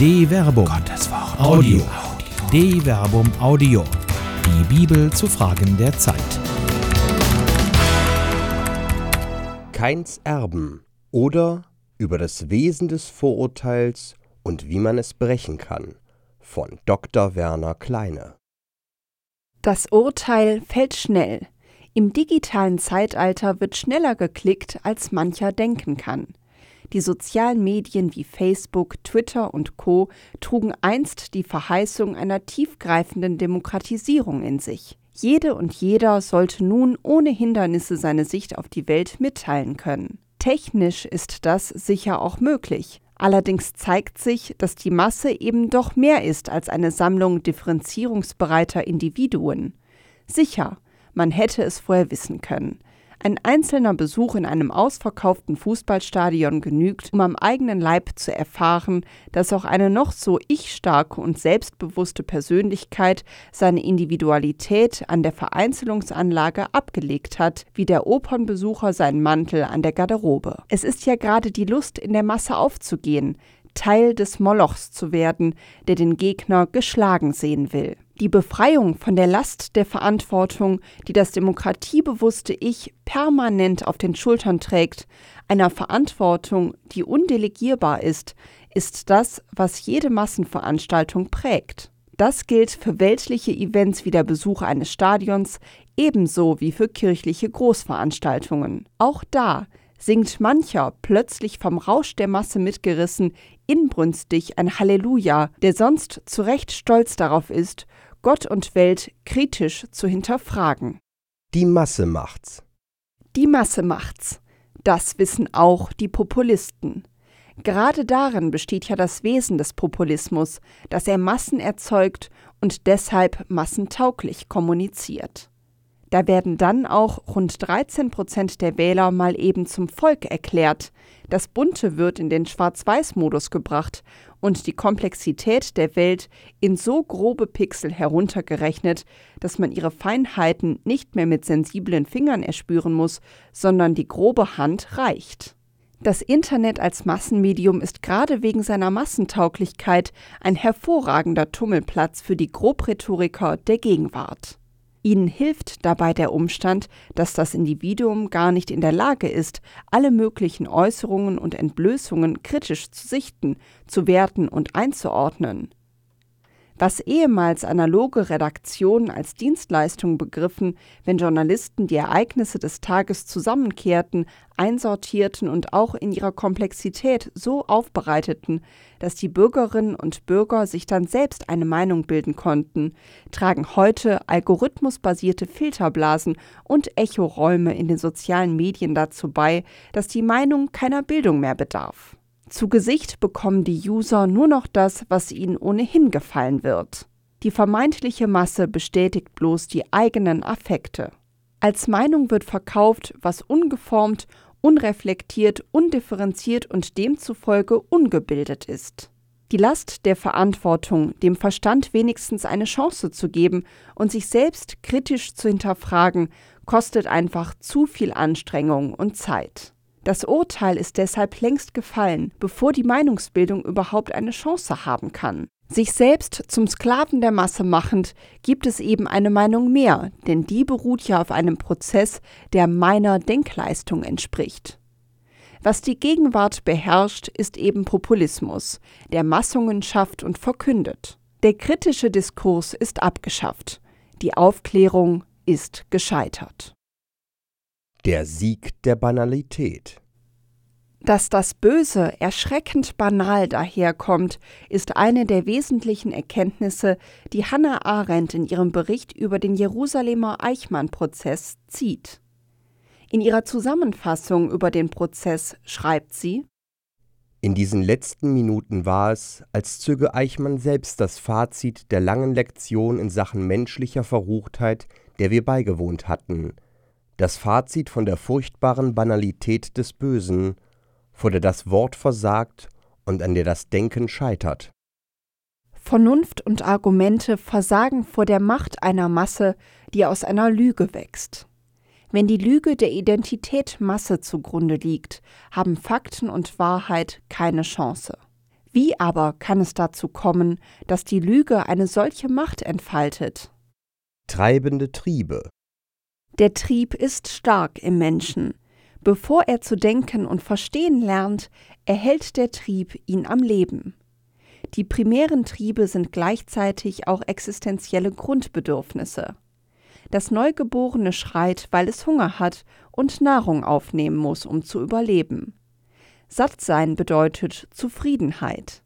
De Verbum. Gottes Wort. Audio. De Verbum Audio. Die Bibel zu Fragen der Zeit. Keins Erben oder über das Wesen des Vorurteils und wie man es brechen kann von Dr. Werner Kleine. Das Urteil fällt schnell. Im digitalen Zeitalter wird schneller geklickt, als mancher denken kann. Die sozialen Medien wie Facebook, Twitter und Co trugen einst die Verheißung einer tiefgreifenden Demokratisierung in sich. Jede und jeder sollte nun ohne Hindernisse seine Sicht auf die Welt mitteilen können. Technisch ist das sicher auch möglich. Allerdings zeigt sich, dass die Masse eben doch mehr ist als eine Sammlung differenzierungsbereiter Individuen. Sicher, man hätte es vorher wissen können. Ein einzelner Besuch in einem ausverkauften Fußballstadion genügt, um am eigenen Leib zu erfahren, dass auch eine noch so ich-starke und selbstbewusste Persönlichkeit seine Individualität an der Vereinzelungsanlage abgelegt hat, wie der Opernbesucher seinen Mantel an der Garderobe. Es ist ja gerade die Lust, in der Masse aufzugehen, Teil des Molochs zu werden, der den Gegner geschlagen sehen will. Die Befreiung von der Last der Verantwortung, die das demokratiebewusste Ich permanent auf den Schultern trägt, einer Verantwortung, die undelegierbar ist, ist das, was jede Massenveranstaltung prägt. Das gilt für weltliche Events wie der Besuch eines Stadions, ebenso wie für kirchliche Großveranstaltungen. Auch da singt mancher, plötzlich vom Rausch der Masse mitgerissen, inbrünstig ein Halleluja, der sonst zu Recht stolz darauf ist, Gott und Welt kritisch zu hinterfragen. Die Masse macht's. Die Masse macht's. Das wissen auch die Populisten. Gerade darin besteht ja das Wesen des Populismus, dass er Massen erzeugt und deshalb massentauglich kommuniziert. Da werden dann auch rund 13 Prozent der Wähler mal eben zum Volk erklärt. Das Bunte wird in den Schwarz-Weiß-Modus gebracht und die Komplexität der Welt in so grobe Pixel heruntergerechnet, dass man ihre Feinheiten nicht mehr mit sensiblen Fingern erspüren muss, sondern die grobe Hand reicht. Das Internet als Massenmedium ist gerade wegen seiner Massentauglichkeit ein hervorragender Tummelplatz für die Grobrhetoriker der Gegenwart. Ihnen hilft dabei der Umstand, dass das Individuum gar nicht in der Lage ist, alle möglichen Äußerungen und Entblößungen kritisch zu sichten, zu werten und einzuordnen was ehemals analoge Redaktionen als Dienstleistung begriffen, wenn Journalisten die Ereignisse des Tages zusammenkehrten, einsortierten und auch in ihrer Komplexität so aufbereiteten, dass die Bürgerinnen und Bürger sich dann selbst eine Meinung bilden konnten, tragen heute algorithmusbasierte Filterblasen und Echoräume in den sozialen Medien dazu bei, dass die Meinung keiner Bildung mehr bedarf. Zu Gesicht bekommen die User nur noch das, was ihnen ohnehin gefallen wird. Die vermeintliche Masse bestätigt bloß die eigenen Affekte. Als Meinung wird verkauft, was ungeformt, unreflektiert, undifferenziert und demzufolge ungebildet ist. Die Last der Verantwortung, dem Verstand wenigstens eine Chance zu geben und sich selbst kritisch zu hinterfragen, kostet einfach zu viel Anstrengung und Zeit. Das Urteil ist deshalb längst gefallen, bevor die Meinungsbildung überhaupt eine Chance haben kann. Sich selbst zum Sklaven der Masse machend, gibt es eben eine Meinung mehr, denn die beruht ja auf einem Prozess, der meiner Denkleistung entspricht. Was die Gegenwart beherrscht, ist eben Populismus, der Massungen schafft und verkündet. Der kritische Diskurs ist abgeschafft. Die Aufklärung ist gescheitert. Der Sieg der Banalität. Dass das Böse erschreckend banal daherkommt, ist eine der wesentlichen Erkenntnisse, die Hannah Arendt in ihrem Bericht über den Jerusalemer Eichmann-Prozess zieht. In ihrer Zusammenfassung über den Prozess schreibt sie: In diesen letzten Minuten war es, als zöge Eichmann selbst das Fazit der langen Lektion in Sachen menschlicher Verruchtheit, der wir beigewohnt hatten das Fazit von der furchtbaren Banalität des Bösen, vor der das Wort versagt und an der das Denken scheitert. Vernunft und Argumente versagen vor der Macht einer Masse, die aus einer Lüge wächst. Wenn die Lüge der Identität Masse zugrunde liegt, haben Fakten und Wahrheit keine Chance. Wie aber kann es dazu kommen, dass die Lüge eine solche Macht entfaltet? Treibende Triebe. Der Trieb ist stark im Menschen. Bevor er zu denken und verstehen lernt, erhält der Trieb ihn am Leben. Die primären Triebe sind gleichzeitig auch existenzielle Grundbedürfnisse. Das Neugeborene schreit, weil es Hunger hat und Nahrung aufnehmen muss, um zu überleben. Sattsein bedeutet Zufriedenheit.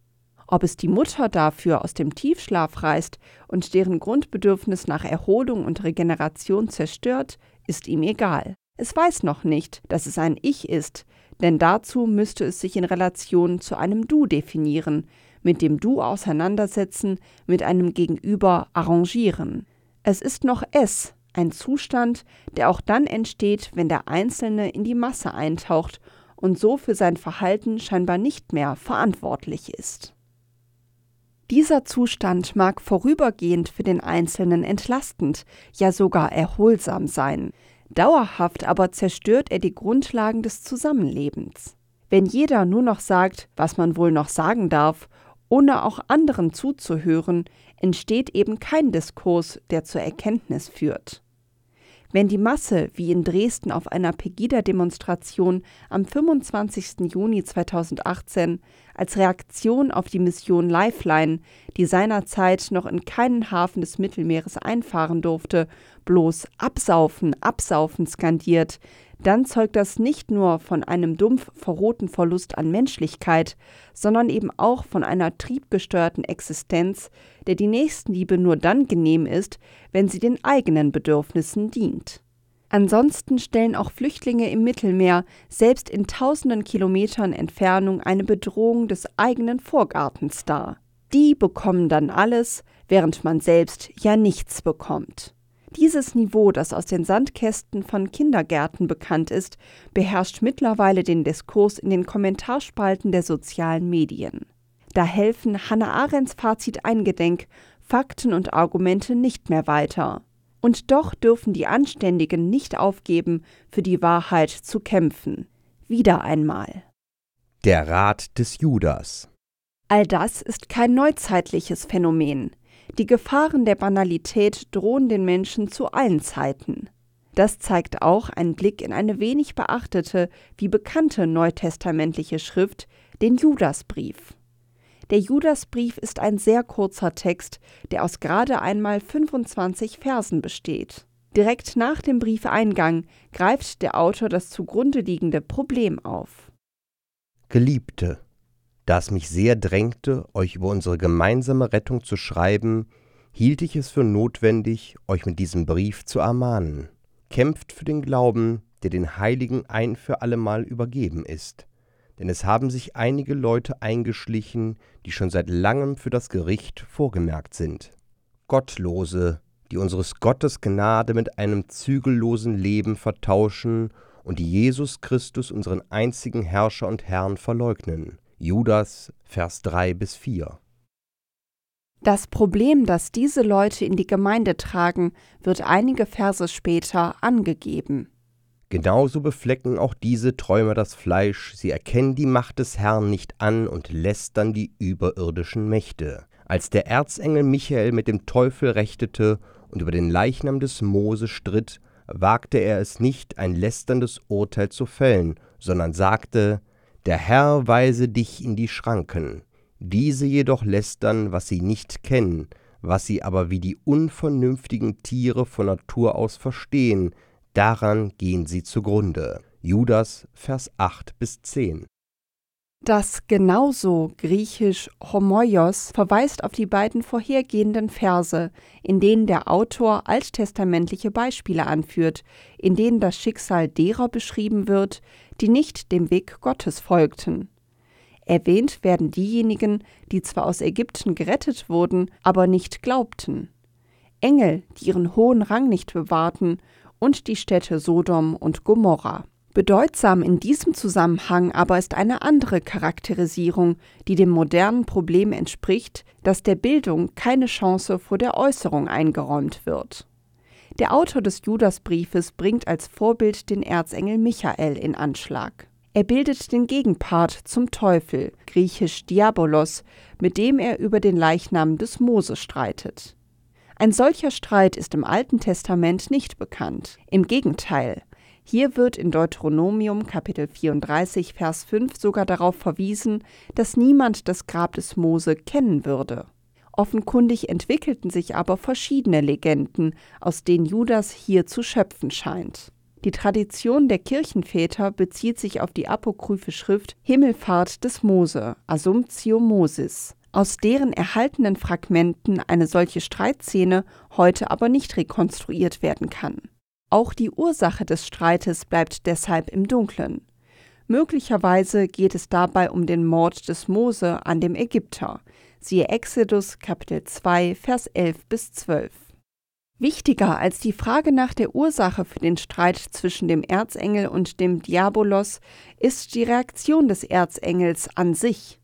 Ob es die Mutter dafür aus dem Tiefschlaf reißt und deren Grundbedürfnis nach Erholung und Regeneration zerstört, ist ihm egal. Es weiß noch nicht, dass es ein Ich ist, denn dazu müsste es sich in Relation zu einem Du definieren, mit dem Du auseinandersetzen, mit einem Gegenüber arrangieren. Es ist noch Es, ein Zustand, der auch dann entsteht, wenn der Einzelne in die Masse eintaucht und so für sein Verhalten scheinbar nicht mehr verantwortlich ist. Dieser Zustand mag vorübergehend für den Einzelnen entlastend, ja sogar erholsam sein, dauerhaft aber zerstört er die Grundlagen des Zusammenlebens. Wenn jeder nur noch sagt, was man wohl noch sagen darf, ohne auch anderen zuzuhören, entsteht eben kein Diskurs, der zur Erkenntnis führt. Wenn die Masse, wie in Dresden auf einer Pegida-Demonstration am 25. Juni 2018, als Reaktion auf die Mission Lifeline, die seinerzeit noch in keinen Hafen des Mittelmeeres einfahren durfte, bloß Absaufen, Absaufen skandiert, dann zeugt das nicht nur von einem dumpf verrohten Verlust an Menschlichkeit, sondern eben auch von einer triebgesteuerten Existenz, der die Nächstenliebe nur dann genehm ist, wenn sie den eigenen Bedürfnissen dient. Ansonsten stellen auch Flüchtlinge im Mittelmeer selbst in tausenden Kilometern Entfernung eine Bedrohung des eigenen Vorgartens dar. Die bekommen dann alles, während man selbst ja nichts bekommt. Dieses Niveau, das aus den Sandkästen von Kindergärten bekannt ist, beherrscht mittlerweile den Diskurs in den Kommentarspalten der sozialen Medien. Da helfen Hannah Arendts Fazit eingedenk Fakten und Argumente nicht mehr weiter. Und doch dürfen die Anständigen nicht aufgeben, für die Wahrheit zu kämpfen. Wieder einmal. Der Rat des Judas. All das ist kein neuzeitliches Phänomen. Die Gefahren der Banalität drohen den Menschen zu allen Zeiten. Das zeigt auch ein Blick in eine wenig beachtete wie bekannte neutestamentliche Schrift, den Judasbrief. Der Judasbrief ist ein sehr kurzer Text, der aus gerade einmal 25 Versen besteht. Direkt nach dem Briefeingang greift der Autor das zugrunde liegende Problem auf. Geliebte, da es mich sehr drängte, euch über unsere gemeinsame Rettung zu schreiben, hielt ich es für notwendig, euch mit diesem Brief zu ermahnen. Kämpft für den Glauben, der den Heiligen ein für allemal übergeben ist. Denn es haben sich einige Leute eingeschlichen, die schon seit langem für das Gericht vorgemerkt sind. Gottlose, die unseres Gottes Gnade mit einem zügellosen Leben vertauschen und die Jesus Christus, unseren einzigen Herrscher und Herrn, verleugnen. Judas, Vers 3 bis 4. Das Problem, das diese Leute in die Gemeinde tragen, wird einige Verse später angegeben. Genauso beflecken auch diese Träumer das Fleisch, sie erkennen die Macht des Herrn nicht an und lästern die überirdischen Mächte. Als der Erzengel Michael mit dem Teufel rechtete und über den Leichnam des Mose stritt, wagte er es nicht, ein lästerndes Urteil zu fällen, sondern sagte, der Herr weise dich in die Schranken. Diese jedoch lästern, was sie nicht kennen, was sie aber wie die unvernünftigen Tiere von Natur aus verstehen, daran gehen sie zugrunde. Judas, Vers 8 bis 10. Das genauso griechisch Homoios verweist auf die beiden vorhergehenden Verse, in denen der Autor alttestamentliche Beispiele anführt, in denen das Schicksal derer beschrieben wird, die nicht dem Weg Gottes folgten. Erwähnt werden diejenigen, die zwar aus Ägypten gerettet wurden, aber nicht glaubten. Engel, die ihren hohen Rang nicht bewahrten, und die Städte Sodom und Gomorra. Bedeutsam in diesem Zusammenhang aber ist eine andere Charakterisierung, die dem modernen Problem entspricht, dass der Bildung keine Chance vor der Äußerung eingeräumt wird. Der Autor des Judasbriefes bringt als Vorbild den Erzengel Michael in Anschlag. Er bildet den Gegenpart zum Teufel, griechisch Diabolos, mit dem er über den Leichnam des Mose streitet. Ein solcher Streit ist im Alten Testament nicht bekannt. Im Gegenteil, hier wird in Deuteronomium Kapitel 34 Vers 5 sogar darauf verwiesen, dass niemand das Grab des Mose kennen würde. Offenkundig entwickelten sich aber verschiedene Legenden, aus denen Judas hier zu schöpfen scheint. Die Tradition der Kirchenväter bezieht sich auf die apokryphe Schrift Himmelfahrt des Mose, Assumptio Mosis, aus deren erhaltenen Fragmenten eine solche Streitszene heute aber nicht rekonstruiert werden kann. Auch die Ursache des Streites bleibt deshalb im Dunkeln. Möglicherweise geht es dabei um den Mord des Mose an dem Ägypter. Siehe Exodus Kapitel 2, Vers 11 bis 12. Wichtiger als die Frage nach der Ursache für den Streit zwischen dem Erzengel und dem Diabolos ist die Reaktion des Erzengels an sich.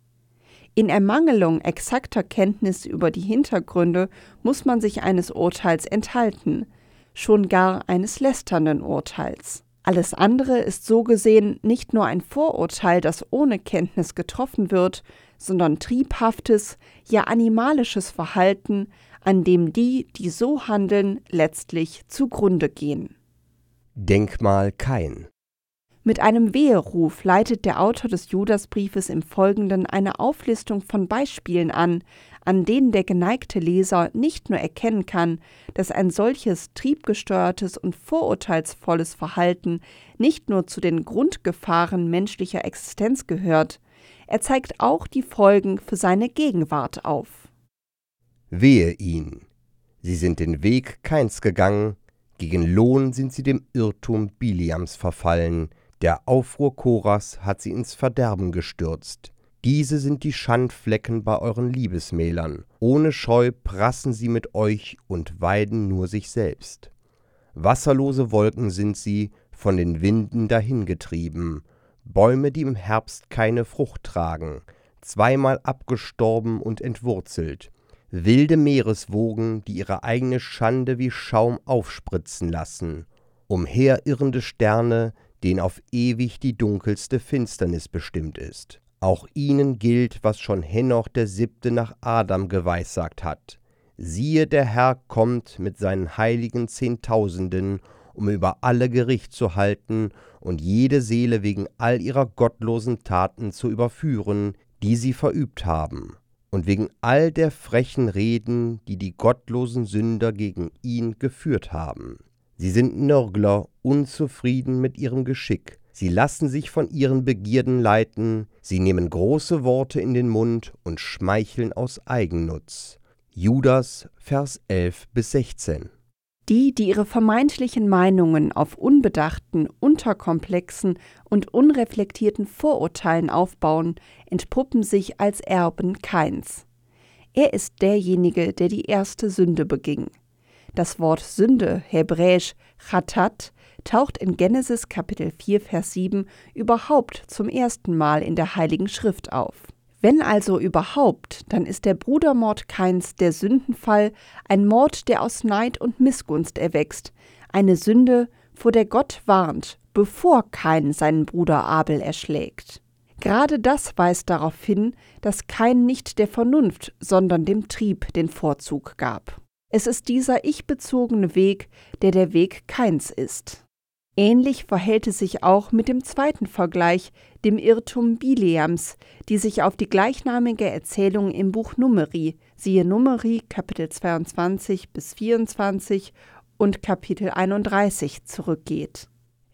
In Ermangelung exakter Kenntnis über die Hintergründe muss man sich eines Urteils enthalten, schon gar eines lästernden Urteils. Alles andere ist so gesehen nicht nur ein Vorurteil, das ohne Kenntnis getroffen wird, sondern triebhaftes, ja animalisches Verhalten, an dem die, die so handeln, letztlich zugrunde gehen. Denkmal kein. Mit einem Weheruf leitet der Autor des Judasbriefes im Folgenden eine Auflistung von Beispielen an, an denen der geneigte Leser nicht nur erkennen kann, dass ein solches triebgesteuertes und vorurteilsvolles Verhalten nicht nur zu den Grundgefahren menschlicher Existenz gehört, er zeigt auch die Folgen für seine Gegenwart auf. Wehe ihn! Sie sind den Weg keins gegangen, gegen Lohn sind sie dem Irrtum Biliams verfallen, der Aufruhr Koras hat sie ins Verderben gestürzt. Diese sind die Schandflecken bei euren Liebesmählern. Ohne Scheu prassen sie mit euch und weiden nur sich selbst. Wasserlose Wolken sind sie, von den Winden dahingetrieben. Bäume, die im Herbst keine Frucht tragen, zweimal abgestorben und entwurzelt. Wilde Meereswogen, die ihre eigene Schande wie Schaum aufspritzen lassen. Umherirrende Sterne, denen auf ewig die dunkelste Finsternis bestimmt ist. Auch ihnen gilt, was schon Henoch der Siebte nach Adam geweissagt hat. Siehe, der Herr kommt mit seinen heiligen Zehntausenden, um über alle Gericht zu halten und jede Seele wegen all ihrer gottlosen Taten zu überführen, die sie verübt haben, und wegen all der frechen Reden, die die gottlosen Sünder gegen ihn geführt haben. Sie sind Nörgler, unzufrieden mit ihrem Geschick. Sie lassen sich von ihren Begierden leiten, sie nehmen große Worte in den Mund und schmeicheln aus Eigennutz. Judas, Vers 11 bis 16. Die, die ihre vermeintlichen Meinungen auf unbedachten, unterkomplexen und unreflektierten Vorurteilen aufbauen, entpuppen sich als Erben Keins. Er ist derjenige, der die erste Sünde beging. Das Wort Sünde, hebräisch Chatat, taucht in Genesis Kapitel 4, Vers 7 überhaupt zum ersten Mal in der Heiligen Schrift auf. Wenn also überhaupt, dann ist der Brudermord Keins der Sündenfall, ein Mord, der aus Neid und Missgunst erwächst, eine Sünde, vor der Gott warnt, bevor Kain seinen Bruder Abel erschlägt. Gerade das weist darauf hin, dass Kain nicht der Vernunft, sondern dem Trieb den Vorzug gab. Es ist dieser ich-bezogene Weg, der der Weg Keins ist. Ähnlich verhält es sich auch mit dem zweiten Vergleich, dem Irrtum Bileams, die sich auf die gleichnamige Erzählung im Buch Numeri, siehe Numeri Kapitel 22 bis 24 und Kapitel 31 zurückgeht.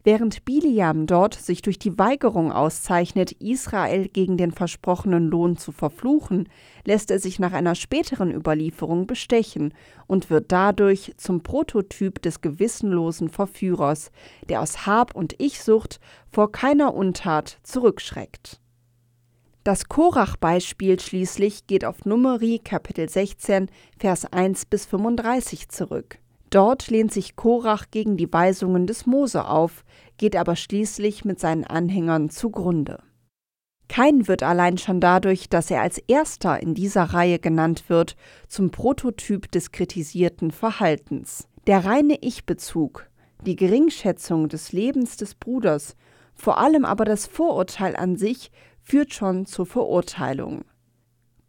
Während Biliam dort sich durch die Weigerung auszeichnet, Israel gegen den versprochenen Lohn zu verfluchen, lässt er sich nach einer späteren Überlieferung bestechen und wird dadurch zum Prototyp des gewissenlosen Verführers, der aus Hab und Ichsucht vor keiner Untat zurückschreckt. Das Korach-Beispiel schließlich geht auf Numeri Kapitel 16, Vers 1 bis 35 zurück. Dort lehnt sich Korach gegen die Weisungen des Mose auf, geht aber schließlich mit seinen Anhängern zugrunde. Kein wird allein schon dadurch, dass er als erster in dieser Reihe genannt wird, zum Prototyp des kritisierten Verhaltens. Der reine Ich-Bezug, die Geringschätzung des Lebens des Bruders, Vor allem aber das Vorurteil an sich führt schon zur Verurteilung.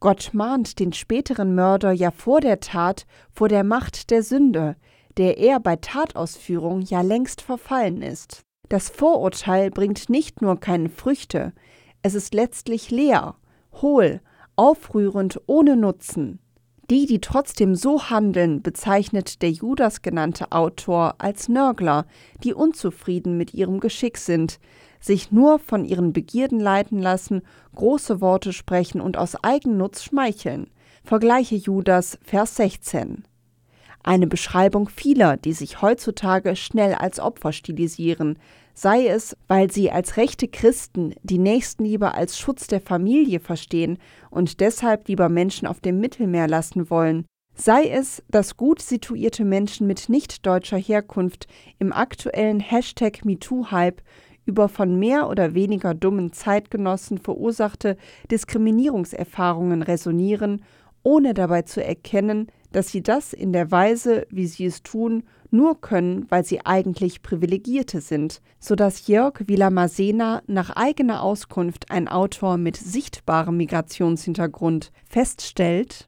Gott mahnt den späteren Mörder ja vor der Tat vor der Macht der Sünde, der er bei Tatausführung ja längst verfallen ist. Das Vorurteil bringt nicht nur keine Früchte, es ist letztlich leer, hohl, aufrührend, ohne Nutzen. Die, die trotzdem so handeln, bezeichnet der Judas genannte Autor als Nörgler, die unzufrieden mit ihrem Geschick sind, sich nur von ihren Begierden leiten lassen, große Worte sprechen und aus Eigennutz schmeicheln. Vergleiche Judas, Vers 16. Eine Beschreibung vieler, die sich heutzutage schnell als Opfer stilisieren, sei es, weil sie als rechte Christen die Nächstenliebe als Schutz der Familie verstehen und deshalb lieber Menschen auf dem Mittelmeer lassen wollen, sei es, dass gut situierte Menschen mit nicht deutscher Herkunft im aktuellen Hashtag MeToo-Hype über von mehr oder weniger dummen Zeitgenossen verursachte Diskriminierungserfahrungen resonieren, ohne dabei zu erkennen, dass sie das in der Weise, wie sie es tun, nur können, weil sie eigentlich Privilegierte sind, so dass Jörg Villamasena nach eigener Auskunft ein Autor mit sichtbarem Migrationshintergrund feststellt,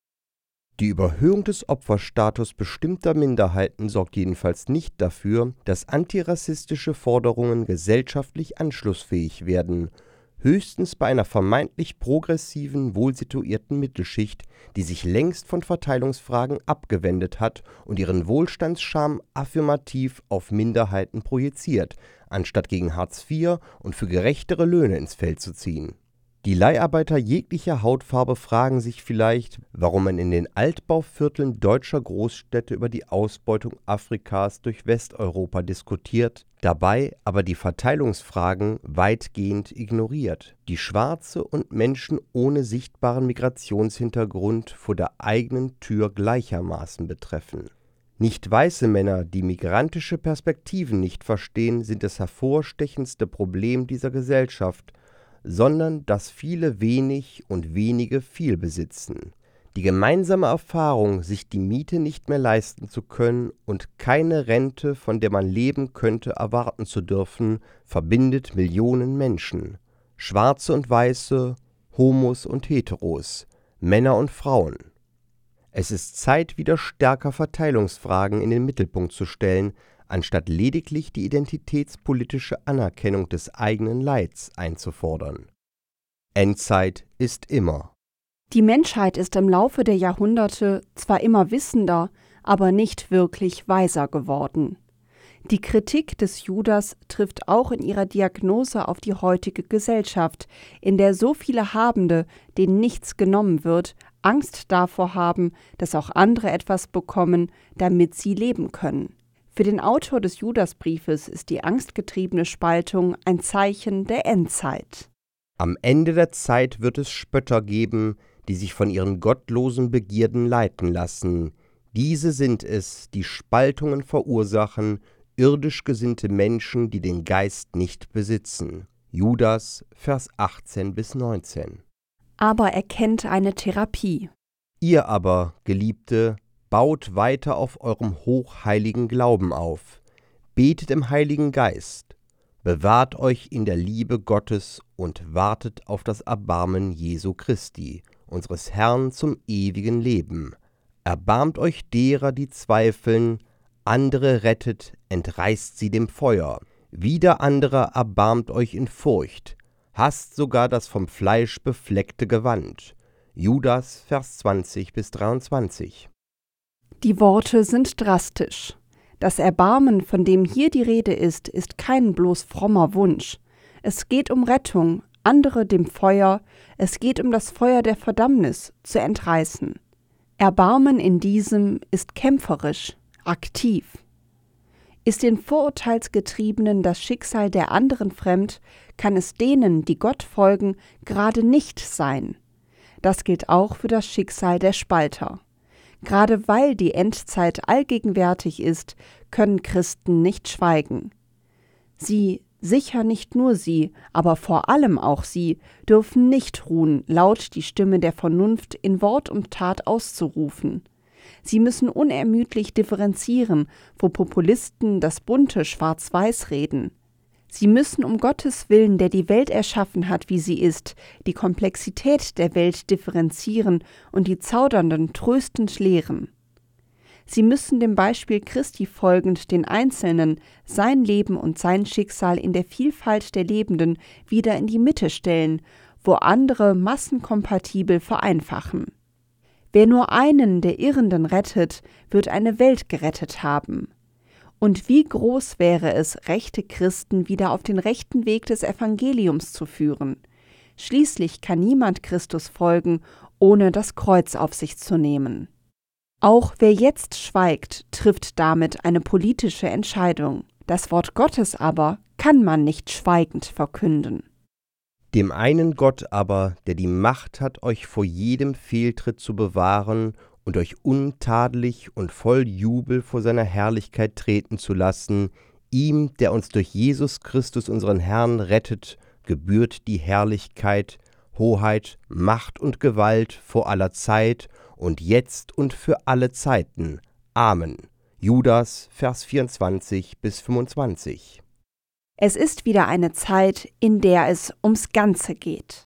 die Überhöhung des Opferstatus bestimmter Minderheiten sorgt jedenfalls nicht dafür, dass antirassistische Forderungen gesellschaftlich anschlussfähig werden, höchstens bei einer vermeintlich progressiven, wohlsituierten Mittelschicht, die sich längst von Verteilungsfragen abgewendet hat und ihren Wohlstandsscham affirmativ auf Minderheiten projiziert, anstatt gegen Hartz IV und für gerechtere Löhne ins Feld zu ziehen die Leiharbeiter jeglicher Hautfarbe fragen sich vielleicht, warum man in den Altbauvierteln deutscher Großstädte über die Ausbeutung Afrikas durch Westeuropa diskutiert, dabei aber die Verteilungsfragen weitgehend ignoriert, die Schwarze und Menschen ohne sichtbaren Migrationshintergrund vor der eigenen Tür gleichermaßen betreffen. Nicht weiße Männer, die migrantische Perspektiven nicht verstehen, sind das hervorstechendste Problem dieser Gesellschaft sondern dass viele wenig und wenige viel besitzen. Die gemeinsame Erfahrung, sich die Miete nicht mehr leisten zu können und keine Rente, von der man leben könnte, erwarten zu dürfen, verbindet Millionen Menschen. Schwarze und Weiße, Homos und Heteros, Männer und Frauen. Es ist Zeit, wieder stärker Verteilungsfragen in den Mittelpunkt zu stellen, anstatt lediglich die identitätspolitische Anerkennung des eigenen Leids einzufordern. Endzeit ist immer. Die Menschheit ist im Laufe der Jahrhunderte zwar immer wissender, aber nicht wirklich weiser geworden. Die Kritik des Judas trifft auch in ihrer Diagnose auf die heutige Gesellschaft, in der so viele Habende, denen nichts genommen wird, Angst davor haben, dass auch andere etwas bekommen, damit sie leben können. Für den Autor des Judasbriefes ist die angstgetriebene Spaltung ein Zeichen der Endzeit. Am Ende der Zeit wird es Spötter geben, die sich von ihren gottlosen Begierden leiten lassen. Diese sind es, die Spaltungen verursachen, irdisch gesinnte Menschen, die den Geist nicht besitzen. Judas, Vers 18 bis 19. Aber er kennt eine Therapie. Ihr aber, Geliebte, baut weiter auf eurem hochheiligen Glauben auf, betet im Heiligen Geist, bewahrt euch in der Liebe Gottes und wartet auf das Erbarmen Jesu Christi, unseres Herrn zum ewigen Leben. Erbarmt euch derer, die zweifeln, andere rettet, entreißt sie dem Feuer, wieder andere erbarmt euch in Furcht, hasst sogar das vom Fleisch befleckte Gewand. Judas, Vers 20 bis 23. Die Worte sind drastisch. Das Erbarmen, von dem hier die Rede ist, ist kein bloß frommer Wunsch. Es geht um Rettung, andere dem Feuer, es geht um das Feuer der Verdammnis zu entreißen. Erbarmen in diesem ist kämpferisch, aktiv. Ist den Vorurteilsgetriebenen das Schicksal der anderen fremd, kann es denen, die Gott folgen, gerade nicht sein. Das gilt auch für das Schicksal der Spalter. Gerade weil die Endzeit allgegenwärtig ist, können Christen nicht schweigen. Sie, sicher nicht nur sie, aber vor allem auch sie, dürfen nicht ruhen, laut die Stimme der Vernunft in Wort und Tat auszurufen. Sie müssen unermüdlich differenzieren, wo Populisten das bunte Schwarz-Weiß reden. Sie müssen um Gottes Willen, der die Welt erschaffen hat, wie sie ist, die Komplexität der Welt differenzieren und die Zaudernden tröstend lehren. Sie müssen dem Beispiel Christi folgend den Einzelnen, sein Leben und sein Schicksal in der Vielfalt der Lebenden wieder in die Mitte stellen, wo andere massenkompatibel vereinfachen. Wer nur einen der Irrenden rettet, wird eine Welt gerettet haben. Und wie groß wäre es, rechte Christen wieder auf den rechten Weg des Evangeliums zu führen. Schließlich kann niemand Christus folgen, ohne das Kreuz auf sich zu nehmen. Auch wer jetzt schweigt, trifft damit eine politische Entscheidung. Das Wort Gottes aber kann man nicht schweigend verkünden. Dem einen Gott aber, der die Macht hat, euch vor jedem Fehltritt zu bewahren und euch untadelig und voll Jubel vor seiner Herrlichkeit treten zu lassen, ihm, der uns durch Jesus Christus unseren Herrn rettet, gebührt die Herrlichkeit, Hoheit, Macht und Gewalt vor aller Zeit und jetzt und für alle Zeiten. Amen. Judas, Vers 24 bis 25. Es ist wieder eine Zeit, in der es ums Ganze geht.